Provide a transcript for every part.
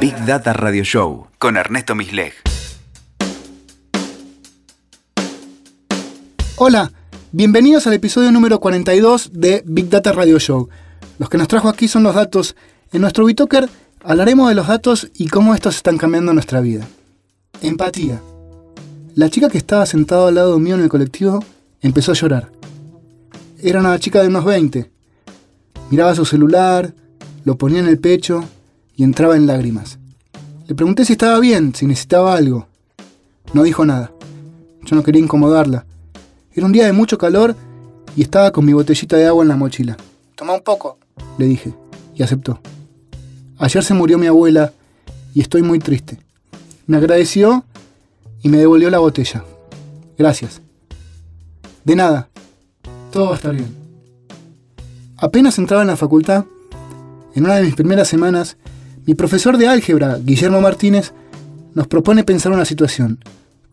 Big Data Radio Show con Ernesto Misleg. Hola, bienvenidos al episodio número 42 de Big Data Radio Show. Los que nos trajo aquí son los datos. En nuestro Bitoker hablaremos de los datos y cómo estos están cambiando nuestra vida. Empatía. La chica que estaba sentada al lado mío en el colectivo empezó a llorar. Era una chica de unos 20. Miraba su celular, lo ponía en el pecho y entraba en lágrimas. Le pregunté si estaba bien, si necesitaba algo. No dijo nada. Yo no quería incomodarla. Era un día de mucho calor y estaba con mi botellita de agua en la mochila. Toma un poco, le dije, y aceptó. Ayer se murió mi abuela y estoy muy triste. Me agradeció y me devolvió la botella. Gracias. De nada. Todo va a estar bien. Apenas entraba en la facultad, en una de mis primeras semanas, mi profesor de álgebra, Guillermo Martínez, nos propone pensar una situación.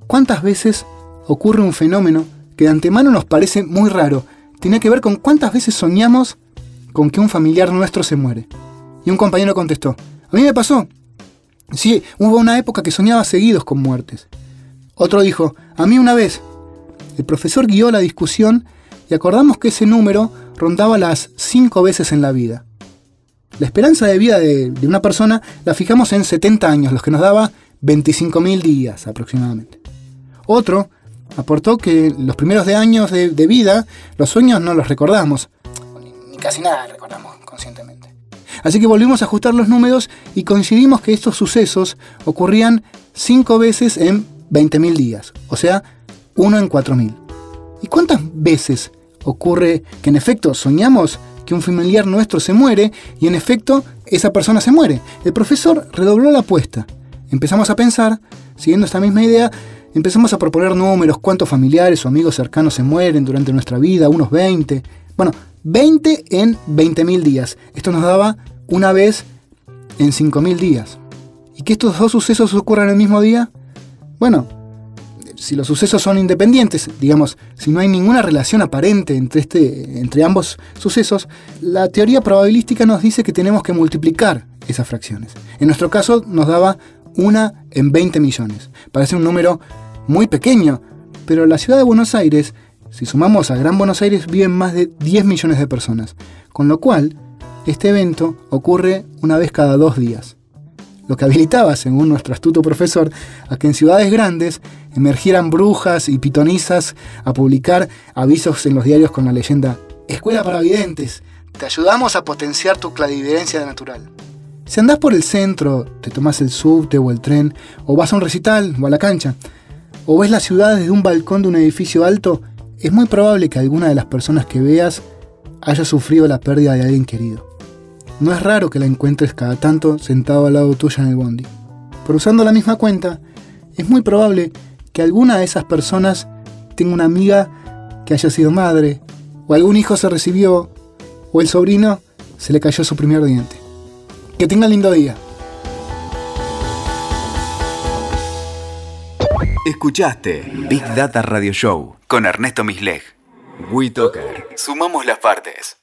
¿Cuántas veces ocurre un fenómeno que de antemano nos parece muy raro? Tiene que ver con cuántas veces soñamos con que un familiar nuestro se muere. Y un compañero contestó, a mí me pasó. Sí, hubo una época que soñaba seguidos con muertes. Otro dijo, a mí una vez. El profesor guió la discusión y acordamos que ese número rondaba las cinco veces en la vida. La esperanza de vida de, una persona la fijamos en 70 años, los que nos daba 25.000 días aproximadamente. Otro aportó que los primeros de años de, vida, los sueños no los recordamos, ni, casi nada recordamos conscientemente. Así que volvimos a ajustar los números y coincidimos que estos sucesos ocurrían cinco veces en 20.000 días, o sea, uno en 4.000. ¿Y cuántas veces ocurre que en efecto soñamos que un familiar nuestro se muere y en efecto esa persona se muere? El profesor redobló la apuesta. Empezamos a pensar, siguiendo esta misma idea, empezamos a proponer números, cuántos familiares o amigos cercanos se mueren durante nuestra vida, unos 20. Bueno, 20 en 20.000 días. Esto nos daba una vez en 5.000 días. ¿Y que estos dos sucesos ocurran el mismo día? Bueno, si los sucesos son independientes, digamos, si no hay ninguna relación aparente entre, este, entre ambos sucesos, la teoría probabilística nos dice que tenemos que multiplicar esas fracciones. En nuestro caso nos daba una en 20 millones. Parece un número muy pequeño, pero la ciudad de Buenos Aires, si sumamos a Gran Buenos Aires, viven más de 10 millones de personas, con lo cual este evento ocurre una vez cada dos días lo que habilitaba, según nuestro astuto profesor, a que en ciudades grandes emergieran brujas y pitonizas a publicar avisos en los diarios con la leyenda Escuela para Videntes, te ayudamos a potenciar tu clarividencia natural. Si andás por el centro, te tomás el subte o el tren, o vas a un recital o a la cancha, o ves la ciudad desde un balcón de un edificio alto, es muy probable que alguna de las personas que veas haya sufrido la pérdida de alguien querido. No es raro que la encuentres cada tanto sentado al lado tuyo en el bondi. Pero usando la misma cuenta, es muy probable que alguna de esas personas tenga una amiga que haya sido madre, o algún hijo se recibió, o el sobrino se le cayó su primer diente. Que tenga lindo día. Escuchaste Big Data Radio Show con Ernesto Misleg. WeToker. Sumamos las partes.